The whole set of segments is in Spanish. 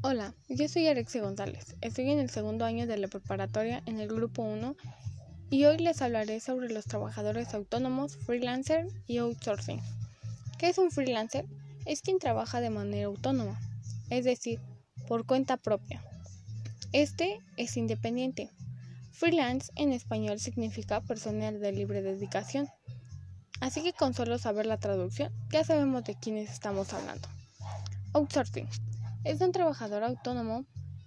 Hola, yo soy Alexia González. Estoy en el segundo año de la preparatoria en el grupo 1 y hoy les hablaré sobre los trabajadores autónomos, freelancer y outsourcing. ¿Qué es un freelancer? Es quien trabaja de manera autónoma, es decir, por cuenta propia. Este es independiente. Freelance en español significa personal de libre dedicación. Así que con solo saber la traducción ya sabemos de quiénes estamos hablando. Outsourcing es un trabajador autónomo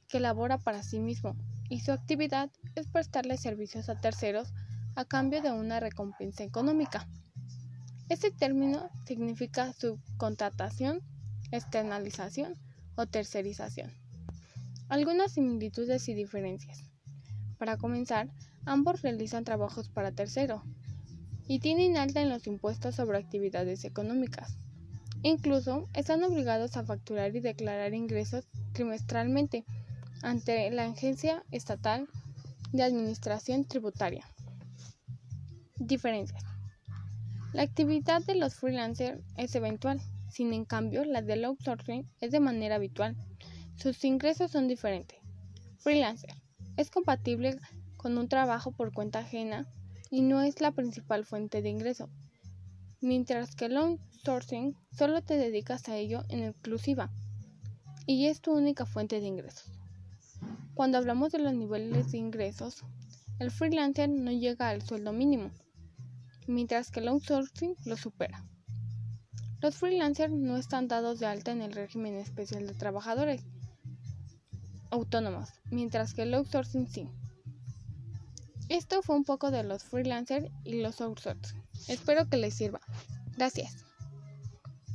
que labora para sí mismo y su actividad es prestarle servicios a terceros a cambio de una recompensa económica. Este término significa subcontratación, externalización o tercerización. Algunas similitudes y diferencias. Para comenzar, ambos realizan trabajos para tercero y tienen alta en los impuestos sobre actividades económicas. Incluso están obligados a facturar y declarar ingresos trimestralmente ante la Agencia Estatal de Administración Tributaria. Diferencias. La actividad de los freelancers es eventual, sin en cambio la del outsourcing es de manera habitual. Sus ingresos son diferentes. Freelancer es compatible con un trabajo por cuenta ajena y no es la principal fuente de ingreso, mientras que el outsourcing solo te dedicas a ello en exclusiva y es tu única fuente de ingresos. Cuando hablamos de los niveles de ingresos, el freelancer no llega al sueldo mínimo, mientras que el outsourcing lo supera. Los freelancers no están dados de alta en el régimen especial de trabajadores autónomos, mientras que el outsourcing sí. Esto fue un poco de los freelancers y los outsourcing. Espero que les sirva. Gracias.